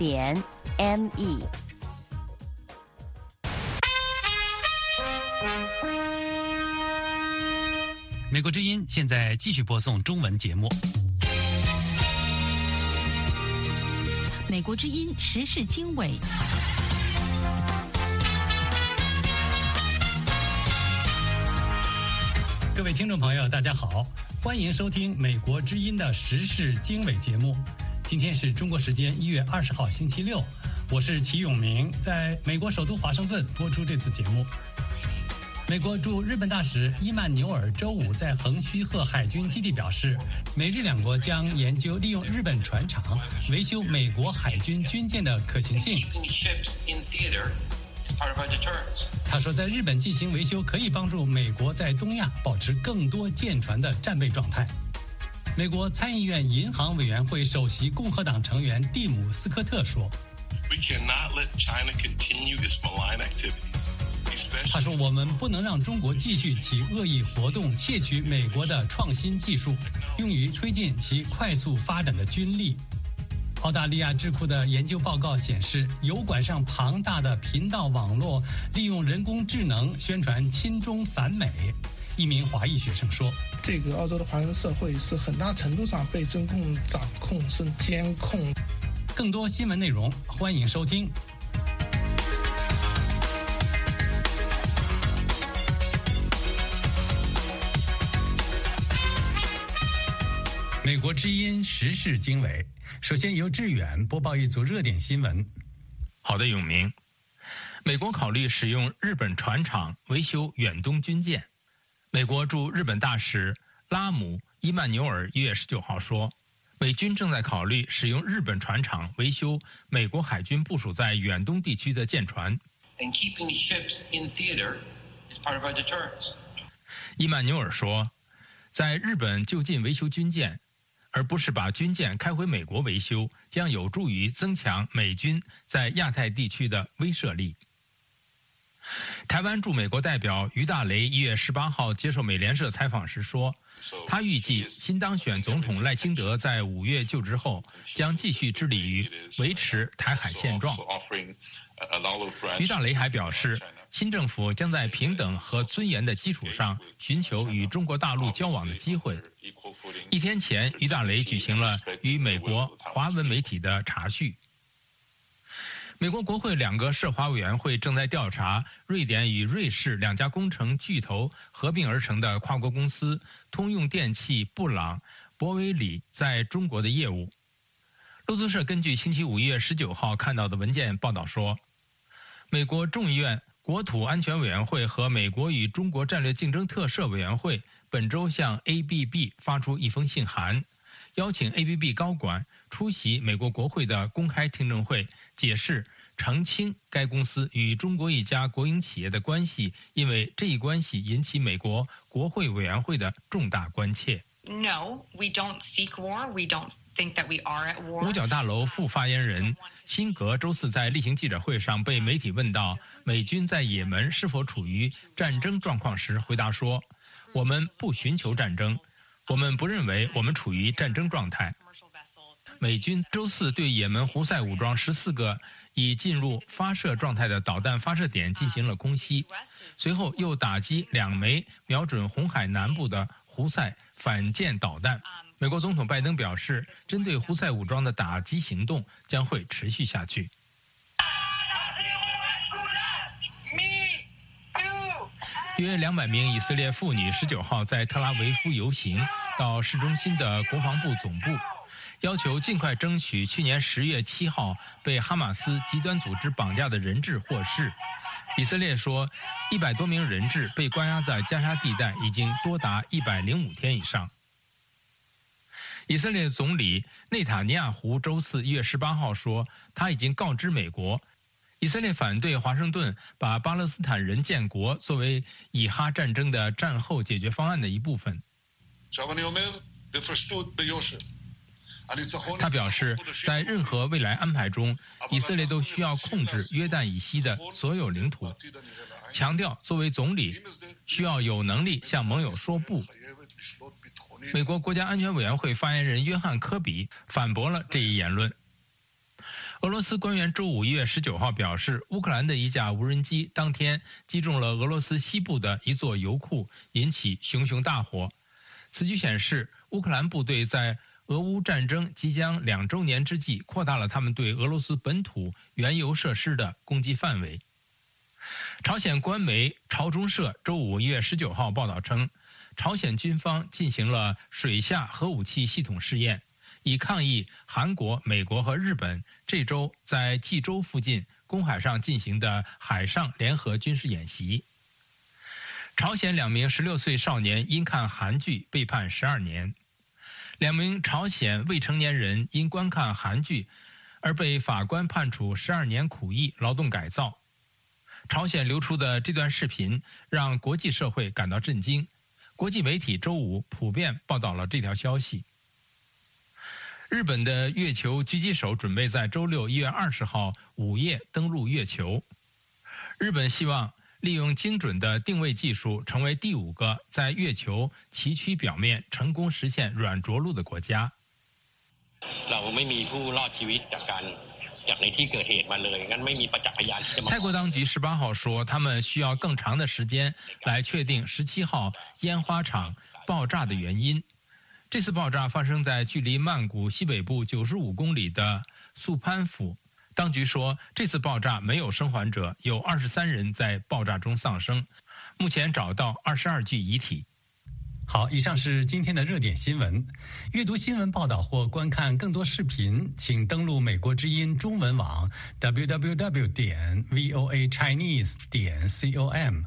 点 me。美国之音现在继续播送中文节目。美国之音时事经纬。各位听众朋友，大家好，欢迎收听美国之音的时事经纬节目。今天是中国时间一月二十号星期六，我是齐永明，在美国首都华盛顿播出这次节目。美国驻日本大使伊曼纽尔周五在横须贺海军基地表示，美日两国将研究利用日本船厂维修美国海军军舰的可行性。他说，在日本进行维修可以帮助美国在东亚保持更多舰船的战备状态。美国参议院银行委员会首席共和党成员蒂姆·斯科特说：“他说，我们不能让中国继续其恶意活动，窃取美国的创新技术，用于推进其快速发展的军力。”澳大利亚智库的研究报告显示，油管上庞大的频道网络利用人工智能宣传亲中反美。一名华裔学生说：“这个澳洲的华人社会是很大程度上被中共掌控、是监控。”更多新闻内容，欢迎收听。美国之音时事经纬，首先由志远播报一组热点新闻。好的，永明，美国考虑使用日本船厂维修远东军舰。美国驻日本大使拉姆·伊曼纽尔一月十九号说，美军正在考虑使用日本船厂维修美国海军部署在远东地区的舰船。And keeping ships in theater is part of our deterrence. 伊曼纽尔说，在日本就近维修军舰，而不是把军舰开回美国维修，将有助于增强美军在亚太地区的威慑力。台湾驻美国代表于大雷一月十八号接受美联社采访时说，他预计新当选总统赖清德在五月就职后，将继续致力于维持台海现状。于大雷还表示，新政府将在平等和尊严的基础上，寻求与中国大陆交往的机会。一天前，于大雷举行了与美国华文媒体的茶叙。美国国会两个涉华委员会正在调查瑞典与瑞士两家工程巨头合并而成的跨国公司通用电气布朗博威里在中国的业务。路透社根据星期五月十九号看到的文件报道说，美国众议院国土安全委员会和美国与中国战略竞争特设委员会本周向 ABB 发出一封信函，邀请 ABB 高管出席美国国会的公开听证会。解释澄清该公司与中国一家国营企业的关系，因为这一关系引起美国国会委员会的重大关切。No, we don't seek war. We don't think that we are at war. 五角大楼副发言人辛格周四在例行记者会上被媒体问到美军在也门是否处于战争状况时，回答说：“我们不寻求战争，我们不认为我们处于战争状态。”美军周四对也门胡塞武装十四个已进入发射状态的导弹发射点进行了空袭，随后又打击两枚瞄准红海南部的胡塞反舰导弹。美国总统拜登表示，针对胡塞武装的打击行动将会持续下去。约两百名以色列妇女十九号在特拉维夫游行到市中心的国防部总部。要求尽快争取去年十月七号被哈马斯极端组织绑架的人质获释。以色列说，一百多名人质被关押在加沙地带已经多达一百零五天以上。以色列总理内塔尼亚胡周四一月十八号说，他已经告知美国，以色列反对华盛顿把巴勒斯坦人建国作为以哈战争的战后解决方案的一部分。他表示，在任何未来安排中，以色列都需要控制约旦以西的所有领土。强调，作为总理，需要有能力向盟友说不。美国国家安全委员会发言人约翰科比反驳了这一言论。俄罗斯官员周五一月十九号表示，乌克兰的一架无人机当天击中了俄罗斯西部的一座油库，引起熊熊大火。此举显示，乌克兰部队在俄乌战争即将两周年之际，扩大了他们对俄罗斯本土原油设施的攻击范围。朝鲜官媒朝中社周五一月十九号报道称，朝鲜军方进行了水下核武器系统试验。以抗议韩国、美国和日本这周在济州附近公海上进行的海上联合军事演习。朝鲜两名16岁少年因看韩剧被判12年，两名朝鲜未成年人因观看韩剧而被法官判处12年苦役劳动改造。朝鲜流出的这段视频让国际社会感到震惊，国际媒体周五普遍报道了这条消息。日本的月球狙击手准备在周六一月二十号午夜登陆月球。日本希望利用精准的定位技术，成为第五个在月球崎岖表面成功实现软着陆的国家。泰国当局十八号说，他们需要更长的时间来确定十七号烟花厂爆炸的原因。这次爆炸发生在距离曼谷西北部九十五公里的素攀府。当局说，这次爆炸没有生还者，有二十三人在爆炸中丧生。目前找到二十二具遗体。好，以上是今天的热点新闻。阅读新闻报道或观看更多视频，请登录美国之音中文网 www 点 voa chinese 点 com。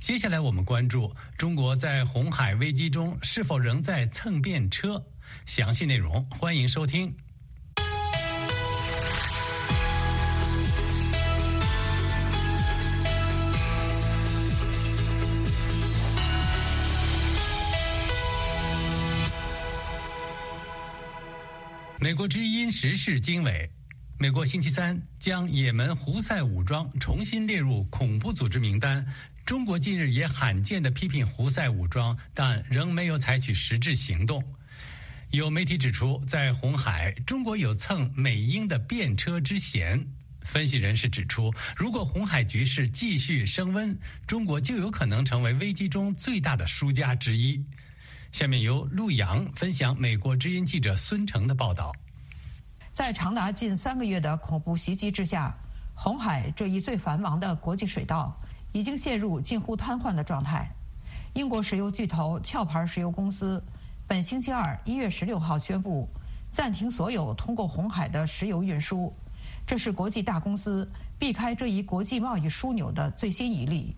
接下来我们关注中国在红海危机中是否仍在蹭便车？详细内容欢迎收听。美国之音时事经纬：美国星期三将也门胡塞武装重新列入恐怖组织名单。中国近日也罕见地批评胡塞武装，但仍没有采取实质行动。有媒体指出，在红海，中国有蹭美英的便车之嫌。分析人士指出，如果红海局势继续升温，中国就有可能成为危机中最大的输家之一。下面由陆洋分享美国之音记者孙成的报道。在长达近三个月的恐怖袭击之下，红海这一最繁忙的国际水道。已经陷入近乎瘫痪的状态。英国石油巨头壳牌石油公司本星期二一月十六号宣布暂停所有通过红海的石油运输，这是国际大公司避开这一国际贸易枢纽的最新一例。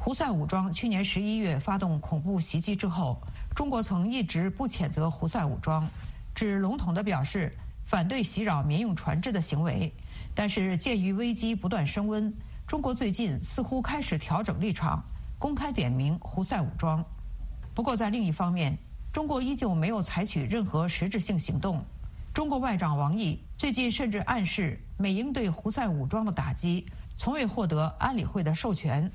胡塞武装去年十一月发动恐怖袭击之后，中国曾一直不谴责胡塞武装，只笼统地表示反对袭扰民用船只的行为。但是鉴于危机不断升温。中国最近似乎开始调整立场，公开点名胡塞武装。不过，在另一方面，中国依旧没有采取任何实质性行动。中国外长王毅最近甚至暗示，美英对胡塞武装的打击从未获得安理会的授权。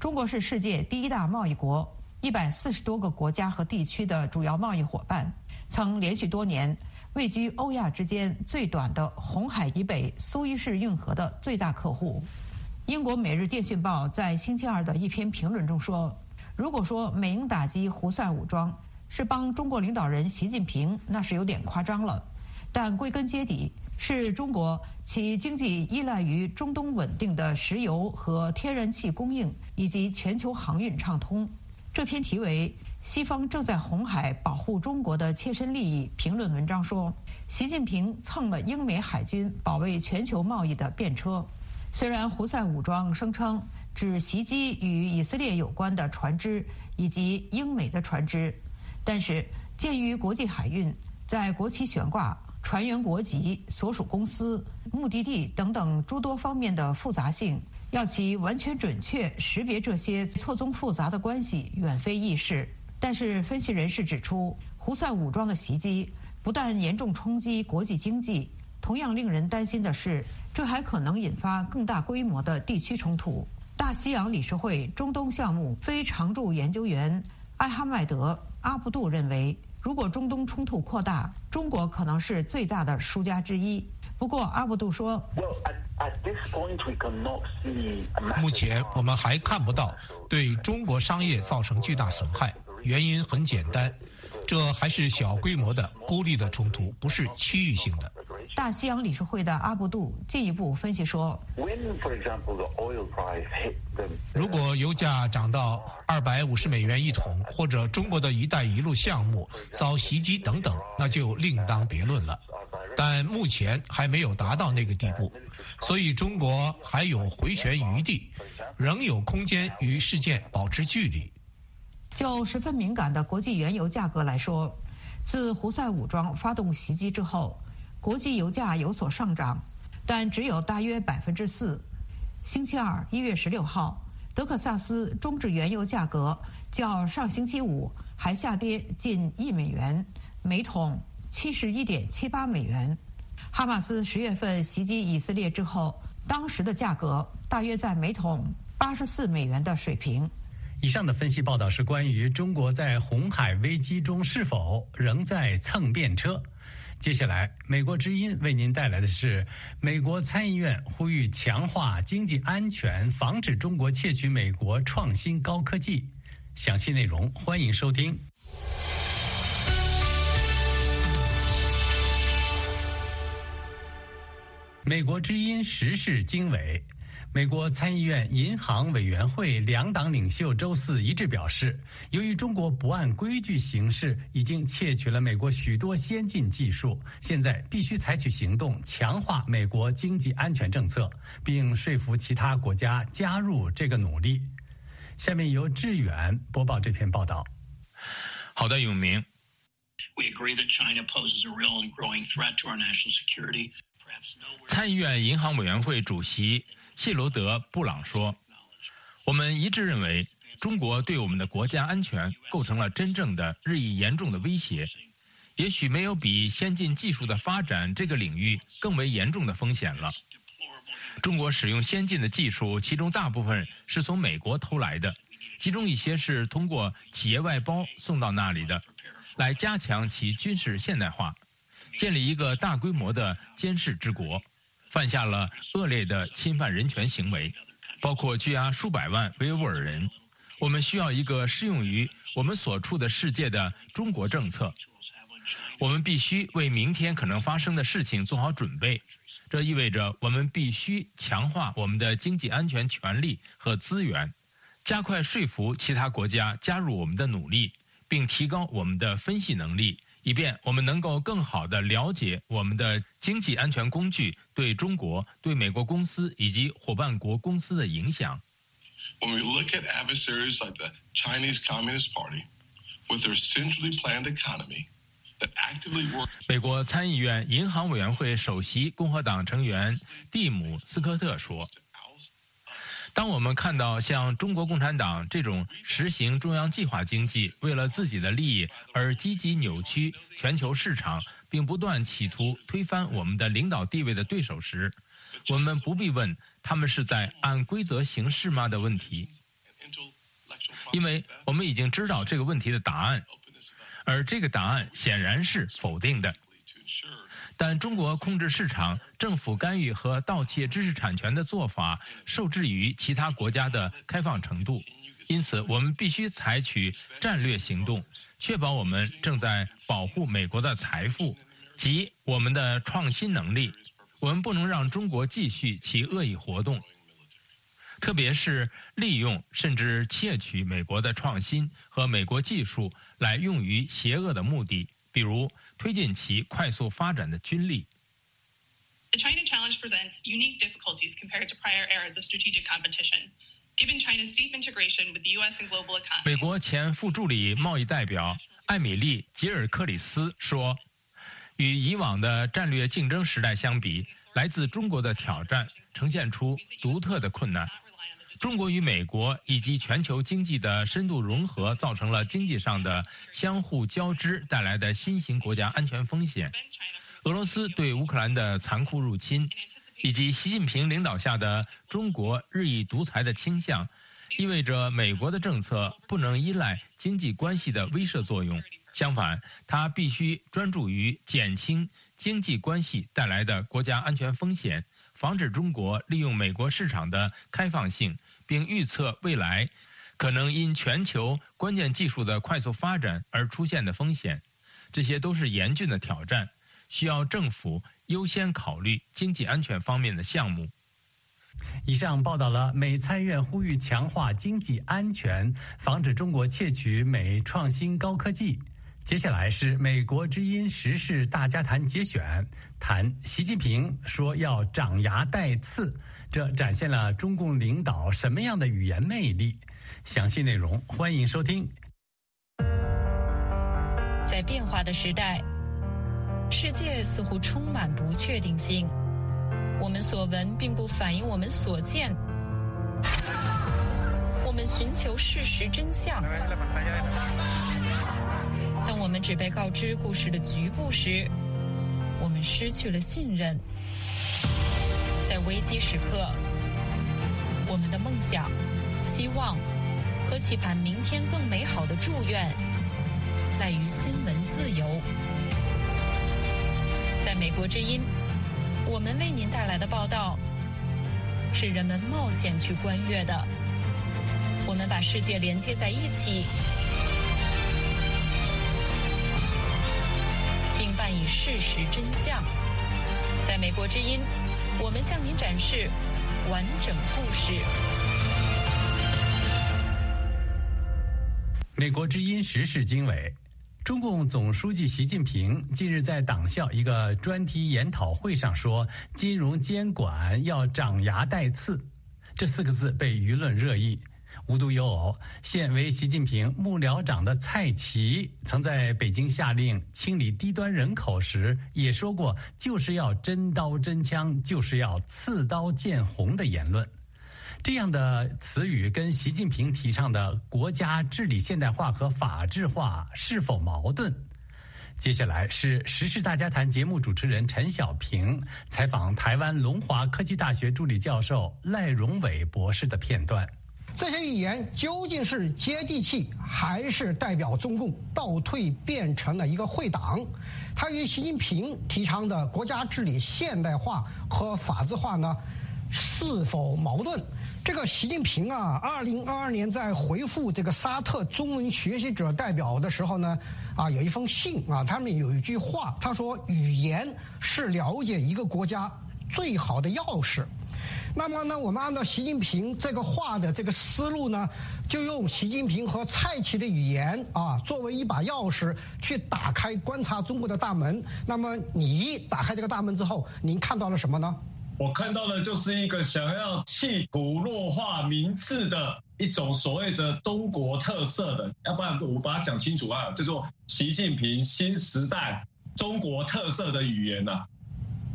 中国是世界第一大贸易国，一百四十多个国家和地区的主要贸易伙伴，曾连续多年位居欧亚之间最短的红海以北苏伊士运河的最大客户。英国《每日电讯报》在星期二的一篇评论中说：“如果说美英打击胡塞武装是帮中国领导人习近平，那是有点夸张了。但归根结底，是中国其经济依赖于中东稳定的石油和天然气供应，以及全球航运畅通。”这篇题为《西方正在红海保护中国的切身利益》评论文章说：“习近平蹭了英美海军保卫全球贸易的便车。”虽然胡塞武装声称只袭击与以色列有关的船只以及英美的船只，但是鉴于国际海运在国旗悬挂、船员国籍、所属公司、目的地等等诸多方面的复杂性，要其完全准确识别这些错综复杂的关系，远非易事。但是，分析人士指出，胡塞武装的袭击不但严重冲击国际经济。同样令人担心的是，这还可能引发更大规模的地区冲突。大西洋理事会中东项目非常驻研究员艾哈迈德·阿布杜认为，如果中东冲突扩大，中国可能是最大的输家之一。不过，阿布杜说：“目前我们还看不到对中国商业造成巨大损害，原因很简单，这还是小规模的孤立的冲突，不是区域性的。”大西洋理事会的阿布杜进一步分析说：“如果油价涨到二百五十美元一桶，或者中国的一带一路项目遭袭击等等，那就另当别论了。但目前还没有达到那个地步，所以中国还有回旋余地，仍有空间与事件保持距离。”就十分敏感的国际原油价格来说，自胡塞武装发动袭击之后。国际油价有所上涨，但只有大约百分之四。星期二，一月十六号，德克萨斯中质原油价格较上星期五还下跌近一美元，每桶七十一点七八美元。哈马斯十月份袭击以色列之后，当时的价格大约在每桶八十四美元的水平。以上的分析报道是关于中国在红海危机中是否仍在蹭便车。接下来，美国之音为您带来的是美国参议院呼吁强化经济安全，防止中国窃取美国创新高科技。详细内容欢迎收听。美国之音时事经纬。美国参议院银行委员会两党领袖周四一致表示，由于中国不按规矩行事，已经窃取了美国许多先进技术，现在必须采取行动，强化美国经济安全政策，并说服其他国家加入这个努力。下面由志远播报这篇报道。好的，永明。参议院银行委员会主席。谢罗德·布朗说：“我们一致认为，中国对我们的国家安全构成了真正的、日益严重的威胁。也许没有比先进技术的发展这个领域更为严重的风险了。中国使用先进的技术，其中大部分是从美国偷来的，其中一些是通过企业外包送到那里的，来加强其军事现代化，建立一个大规模的监视之国。”犯下了恶劣的侵犯人权行为，包括拘押数百万维吾尔人。我们需要一个适用于我们所处的世界的中国政策。我们必须为明天可能发生的事情做好准备。这意味着我们必须强化我们的经济安全权利和资源，加快说服其他国家加入我们的努力，并提高我们的分析能力。以便我们能够更好地了解我们的经济安全工具对中国、对美国公司以及伙伴国公司的影响。When we look at adversaries like the Chinese Communist Party, with their centrally planned economy that actively work，美国参议院银行委员会首席共和党成员蒂姆·斯科特说。当我们看到像中国共产党这种实行中央计划经济、为了自己的利益而积极扭曲全球市场，并不断企图推翻我们的领导地位的对手时，我们不必问他们是在按规则行事吗的问题，因为我们已经知道这个问题的答案，而这个答案显然是否定的。但中国控制市场、政府干预和盗窃知识产权的做法受制于其他国家的开放程度，因此我们必须采取战略行动，确保我们正在保护美国的财富及我们的创新能力。我们不能让中国继续其恶意活动，特别是利用甚至窃取美国的创新和美国技术来用于邪恶的目的，比如。推进其快速发展的军力。The China challenge presents unique difficulties compared to prior eras of strategic competition. Given China's deep integration with the U.S. and global economy. 美国前副助理贸易代表艾米丽·吉尔克里斯说：“与以往的战略竞争时代相比，来自中国的挑战呈现出独特的困难。”中国与美国以及全球经济的深度融合，造成了经济上的相互交织带来的新型国家安全风险。俄罗斯对乌克兰的残酷入侵，以及习近平领导下的中国日益独裁的倾向，意味着美国的政策不能依赖经济关系的威慑作用。相反，它必须专注于减轻经济关系带来的国家安全风险，防止中国利用美国市场的开放性，并预测未来可能因全球关键技术的快速发展而出现的风险。这些都是严峻的挑战，需要政府优先考虑经济安全方面的项目。以上报道了美参院呼吁强化经济安全，防止中国窃取美创新高科技。接下来是美国之音时事大家谈节选，谈习近平说要长牙带刺，这展现了中共领导什么样的语言魅力？详细内容欢迎收听。在变化的时代，世界似乎充满不确定性。我们所闻并不反映我们所见。我们寻求事实真相。当我们只被告知故事的局部时，我们失去了信任。在危机时刻，我们的梦想、希望和期盼明天更美好的祝愿，赖于新闻自由。在美国之音。我们为您带来的报道，是人们冒险去观阅的。我们把世界连接在一起，并伴以事实真相。在美国之音，我们向您展示完整故事。美国之音时事经纬。中共总书记习近平近日在党校一个专题研讨会上说：“金融监管要长牙带刺。”这四个字被舆论热议。无独有偶，现为习近平幕僚长的蔡奇曾在北京下令清理低端人口时，也说过“就是要真刀真枪，就是要刺刀见红”的言论。这样的词语跟习近平提倡的国家治理现代化和法治化是否矛盾？接下来是《时事大家谈》节目主持人陈小平采访台湾龙华科技大学助理教授赖荣伟博士的片段。这些语言究竟是接地气，还是代表中共倒退变成了一个会党？它与习近平提倡的国家治理现代化和法治化呢，是否矛盾？这个习近平啊，二零二二年在回复这个沙特中文学习者代表的时候呢，啊，有一封信啊，他们有一句话，他说：“语言是了解一个国家最好的钥匙。”那么呢，我们按照习近平这个话的这个思路呢，就用习近平和蔡奇的语言啊，作为一把钥匙去打开观察中国的大门。那么你打开这个大门之后，您看到了什么呢？我看到的就是一个想要企图弱化民智的一种所谓的中国特色的，要不然我把它讲清楚啊，叫做习近平新时代中国特色的语言呐。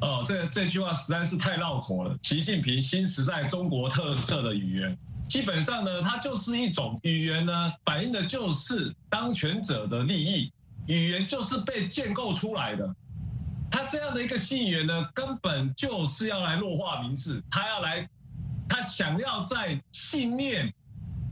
哦，这这句话实在是太绕口了。习近平新时代中国特色的语言，基本上呢，它就是一种语言呢，反映的就是当权者的利益，语言就是被建构出来的。他这样的一个信源呢，根本就是要来弱化民智，他要来，他想要在信念、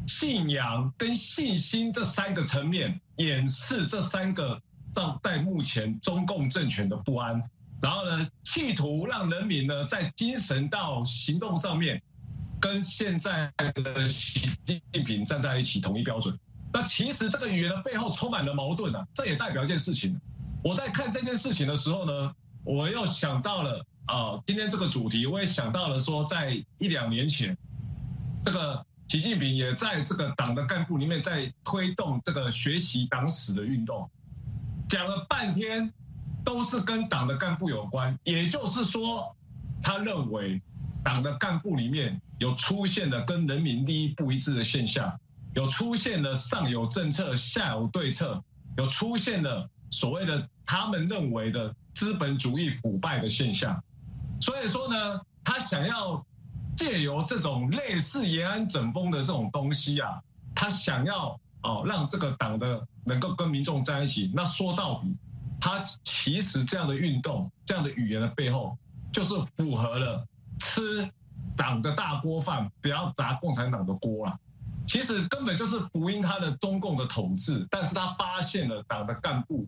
信仰跟信心这三个层面掩饰这三个到在目前中共政权的不安，然后呢，企图让人民呢在精神到行动上面跟现在的习近平站在一起统一标准。那其实这个语言的背后充满了矛盾啊，这也代表一件事情。我在看这件事情的时候呢，我又想到了啊，今天这个主题，我也想到了说，在一两年前，这个习近平也在这个党的干部里面在推动这个学习党史的运动，讲了半天都是跟党的干部有关，也就是说，他认为党的干部里面有出现了跟人民利益不一致的现象，有出现了上有政策下有对策，有出现了。所谓的他们认为的资本主义腐败的现象，所以说呢，他想要借由这种类似延安整风的这种东西啊，他想要哦让这个党的能够跟民众在一起。那说到底，他其实这样的运动、这样的语言的背后，就是符合了吃党的大锅饭，不要砸共产党的锅了。其实根本就是福音他的中共的统治，但是他发现了党的干部。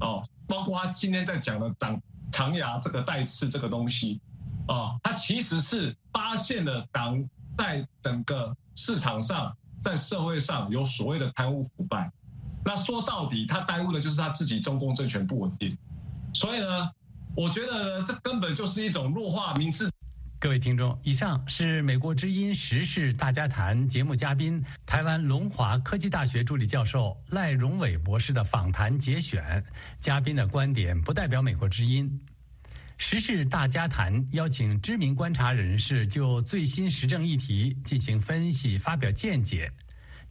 哦，包括他今天在讲的党长牙这个带刺这个东西，啊，它其实是发现了党在整个市场上，在社会上有所谓的贪污腐败。那说到底，他耽误的就是他自己中共政权不稳定。所以呢，我觉得这根本就是一种弱化民智。各位听众，以上是美国之音时事大家谈节目嘉宾台湾龙华科技大学助理教授赖荣伟博士的访谈节选，嘉宾的观点不代表美国之音。时事大家谈邀请知名观察人士就最新时政议题进行分析、发表见解，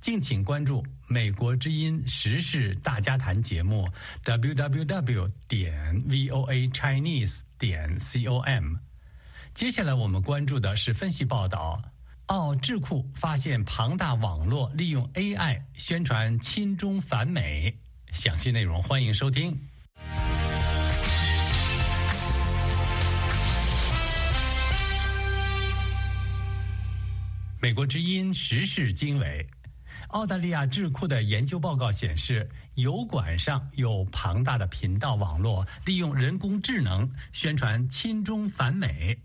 敬请关注美国之音时事大家谈节目 www 点 voa chinese 点 com。接下来我们关注的是分析报道：奥智库发现庞大网络利用 AI 宣传亲中反美。详细内容欢迎收听。美国之音时事经纬，澳大利亚智库的研究报告显示，油管上有庞大的频道网络利用人工智能宣传亲中反美。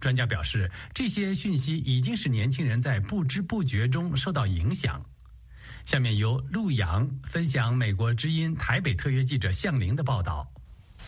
专家表示，这些讯息已经使年轻人在不知不觉中受到影响。下面由陆阳分享美国之音台北特约记者向玲的报道。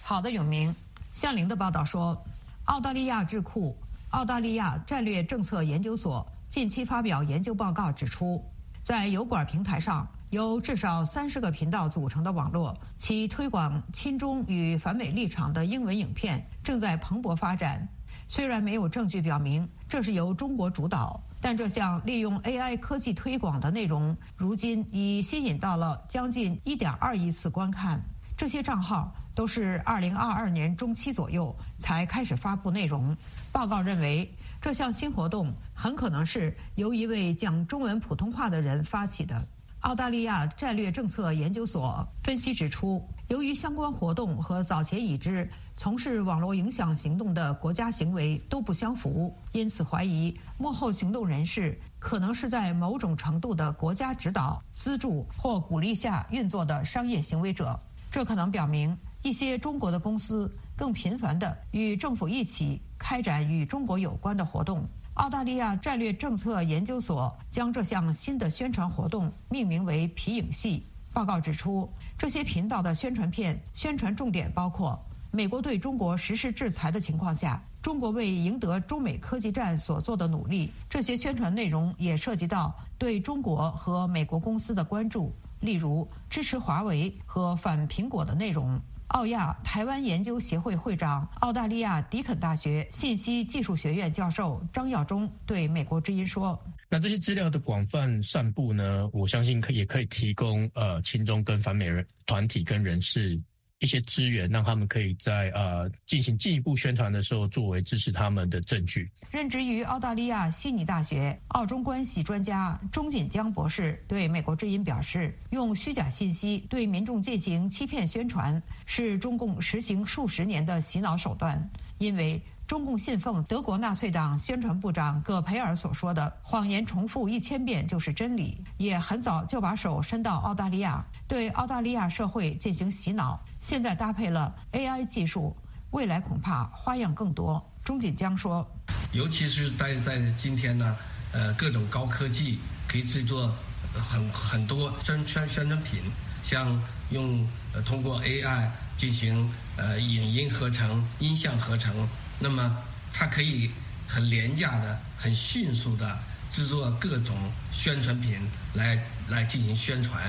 好的，永明，向玲的报道说，澳大利亚智库澳大利亚战略政策研究所近期发表研究报告指出，在油管平台上，由至少三十个频道组成的网络，其推广亲中与反美立场的英文影片正在蓬勃发展。虽然没有证据表明这是由中国主导，但这项利用 AI 科技推广的内容，如今已吸引到了将近1.2亿次观看。这些账号都是2022年中期左右才开始发布内容。报告认为，这项新活动很可能是由一位讲中文普通话的人发起的。澳大利亚战略政策研究所分析指出，由于相关活动和早前已知从事网络影响行动的国家行为都不相符，因此怀疑幕后行动人士可能是在某种程度的国家指导、资助或鼓励下运作的商业行为者。这可能表明一些中国的公司更频繁地与政府一起开展与中国有关的活动。澳大利亚战略政策研究所将这项新的宣传活动命名为“皮影戏”。报告指出，这些频道的宣传片宣传重点包括美国对中国实施制裁的情况下，中国为赢得中美科技战所做的努力。这些宣传内容也涉及到对中国和美国公司的关注，例如支持华为和反苹果的内容。澳亚台湾研究协会会长、澳大利亚迪肯大学信息技术学院教授张耀忠对美国之音说：“那这些资料的广泛散布呢，我相信可也可以提供呃亲中跟反美人团体跟人士。”一些资源，让他们可以在呃进行进一步宣传的时候，作为支持他们的证据。任职于澳大利亚悉尼大学澳中关系专家钟锦江博士对美国之音表示：“用虚假信息对民众进行欺骗宣传，是中共实行数十年的洗脑手段，因为。”中共信奉德国纳粹党宣传部长葛培尔所说的“谎言重复一千遍就是真理”，也很早就把手伸到澳大利亚，对澳大利亚社会进行洗脑。现在搭配了 AI 技术，未来恐怕花样更多。钟锦江说：“尤其是在在今天呢，呃，各种高科技可以制作很很多宣宣宣传品，像用通过 AI 进行呃影音合成、音像合成。”那么，它可以很廉价的、很迅速的制作各种宣传品来来进行宣传。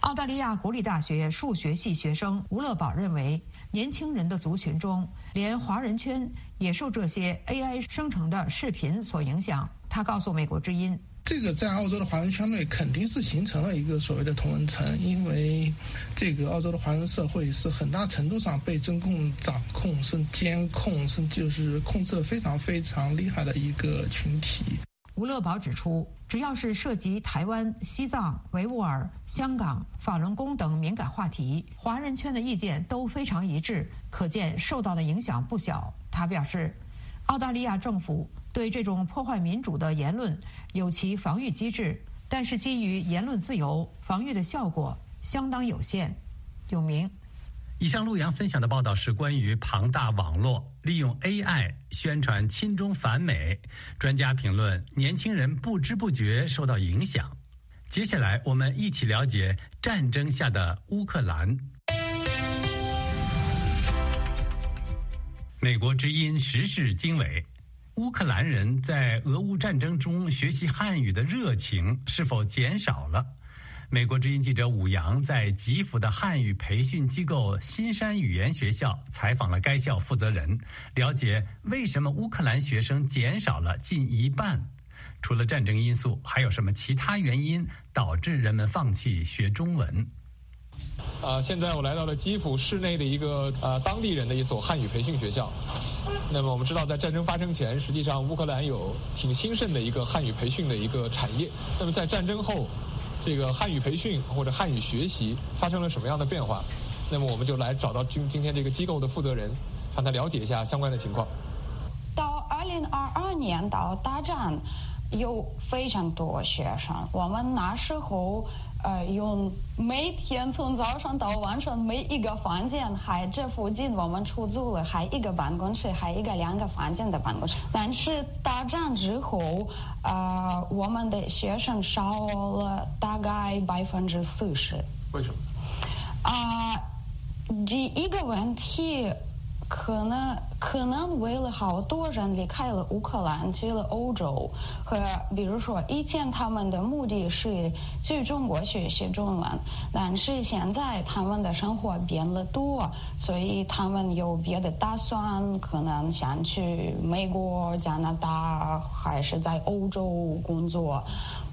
澳大利亚国立大学数学系学生吴乐宝认为，年轻人的族群中，连华人圈也受这些 AI 生成的视频所影响。他告诉美国之音。这个在澳洲的华人圈内肯定是形成了一个所谓的同文层，因为这个澳洲的华人社会是很大程度上被中共掌控、是监控、是就是控制的非常非常厉害的一个群体。吴乐宝指出，只要是涉及台湾、西藏、维吾尔、香港、法轮功等敏感话题，华人圈的意见都非常一致，可见受到的影响不小。他表示，澳大利亚政府。对这种破坏民主的言论有其防御机制，但是基于言论自由，防御的效果相当有限。有名，以上陆洋分享的报道是关于庞大网络利用 AI 宣传亲中反美，专家评论年轻人不知不觉受到影响。接下来我们一起了解战争下的乌克兰。美国之音时事经纬：乌克兰人在俄乌战争中学习汉语的热情是否减少了？美国之音记者武阳在吉福的汉语培训机构新山语言学校采访了该校负责人，了解为什么乌克兰学生减少了近一半。除了战争因素，还有什么其他原因导致人们放弃学中文？啊，现在我来到了基辅市内的一个呃当地人的一所汉语培训学校。那么我们知道，在战争发生前，实际上乌克兰有挺兴盛的一个汉语培训的一个产业。那么在战争后，这个汉语培训或者汉语学习发生了什么样的变化？那么我们就来找到今今天这个机构的负责人，让他了解一下相关的情况。到二零二二年到大战，有非常多学生。我们那时候呃用每天从早上到晚上每一个房间，还这附近我们出租了还一个办公室，还一个两个房间的办公室。但是大战之后。呃，我们的学生少了大概百分之四十。为什么？啊，第一个问题。可能可能为了好多人离开了乌克兰去了欧洲，和比如说以前他们的目的是去中国学习中文，但是现在他们的生活变了多，所以他们有别的打算，可能想去美国、加拿大，还是在欧洲工作。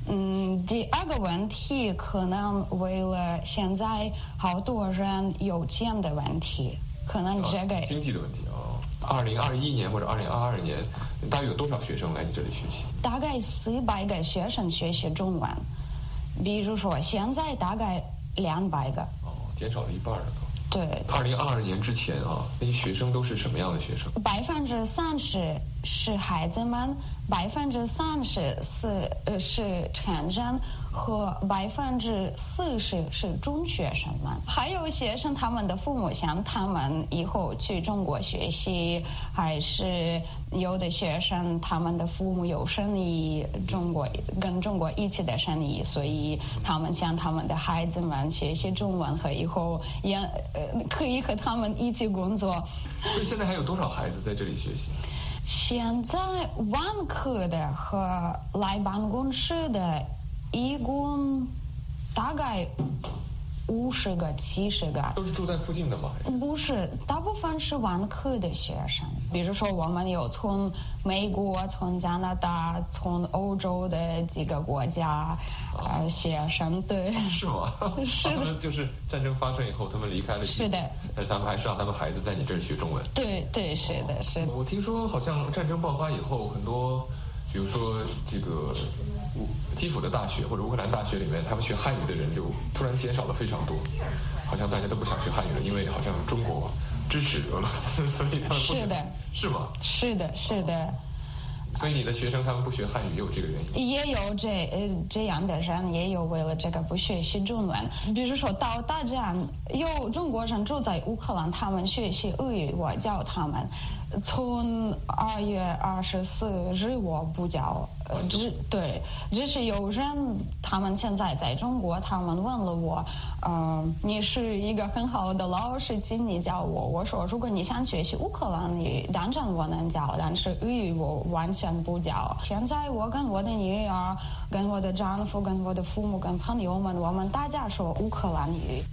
嗯，第二个问题可能为了现在好多人有钱的问题。可能这个经济的问题啊，二零二一年或者二零二二年，大约有多少学生来你这里学习？大概四百个学生学习中文，比如说现在大概两百个。哦，减少了一半了。对。二零二二年之前啊，那些学生都是什么样的学生？百分之三十是孩子们，百分之三十是呃是成人。和百分之四十是中学生们，还有学生他们的父母想他们以后去中国学习，还是有的学生他们的父母有生意，中国跟中国一起的生意，所以他们想他们的孩子们学习中文和以后也呃可以和他们一起工作。所以现在还有多少孩子在这里学习？现在万科的和来办公室的。一共大概五十个、七十个，都是住在附近的吗？不是，大部分是网课的学生。比如说，我们有从美国、从加拿大、从欧洲的几个国家啊学生，对。是吗？是的。就是战争发生以后，他们离开了。是的。但是他们还是让他们孩子在你这儿学中文。对对，是的，是的。我听说，好像战争爆发以后，很多，比如说这个。基辅的大学或者乌克兰大学里面，他们学汉语的人就突然减少了非常多，好像大家都不想学汉语了，因为好像中国支持俄罗斯，所以他们是的，是吗？是的，是的。所以你的学生他们不学汉语也有这个原因？也有这呃这样的人，也有为了这个不学习中文。比如说到大战，有中国人住在乌克兰，他们学习俄语，我教他们。从二月二十四日我不教，呃，只对，只是有人他们现在在中国，他们问了我，嗯，你是一个很好的老师，请你教我。我说，如果你想学习乌克兰语，当然我能教，但是日语我完全不教。现在我跟我的女儿、跟我的丈夫、跟我的父母、跟朋友们，我们大家说乌克兰语。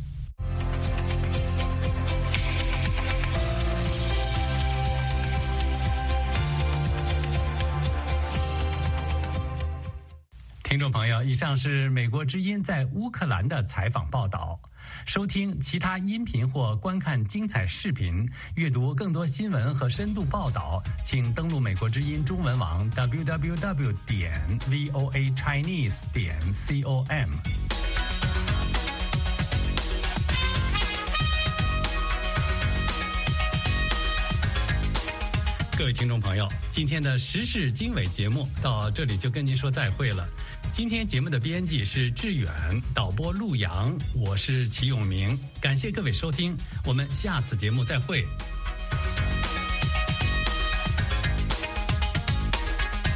听众朋友，以上是美国之音在乌克兰的采访报道。收听其他音频或观看精彩视频，阅读更多新闻和深度报道，请登录美国之音中文网 www 点 voa chinese 点 com。各位听众朋友，今天的时事经纬节目到这里就跟您说再会了。今天节目的编辑是志远，导播陆阳，我是齐永明。感谢各位收听，我们下次节目再会。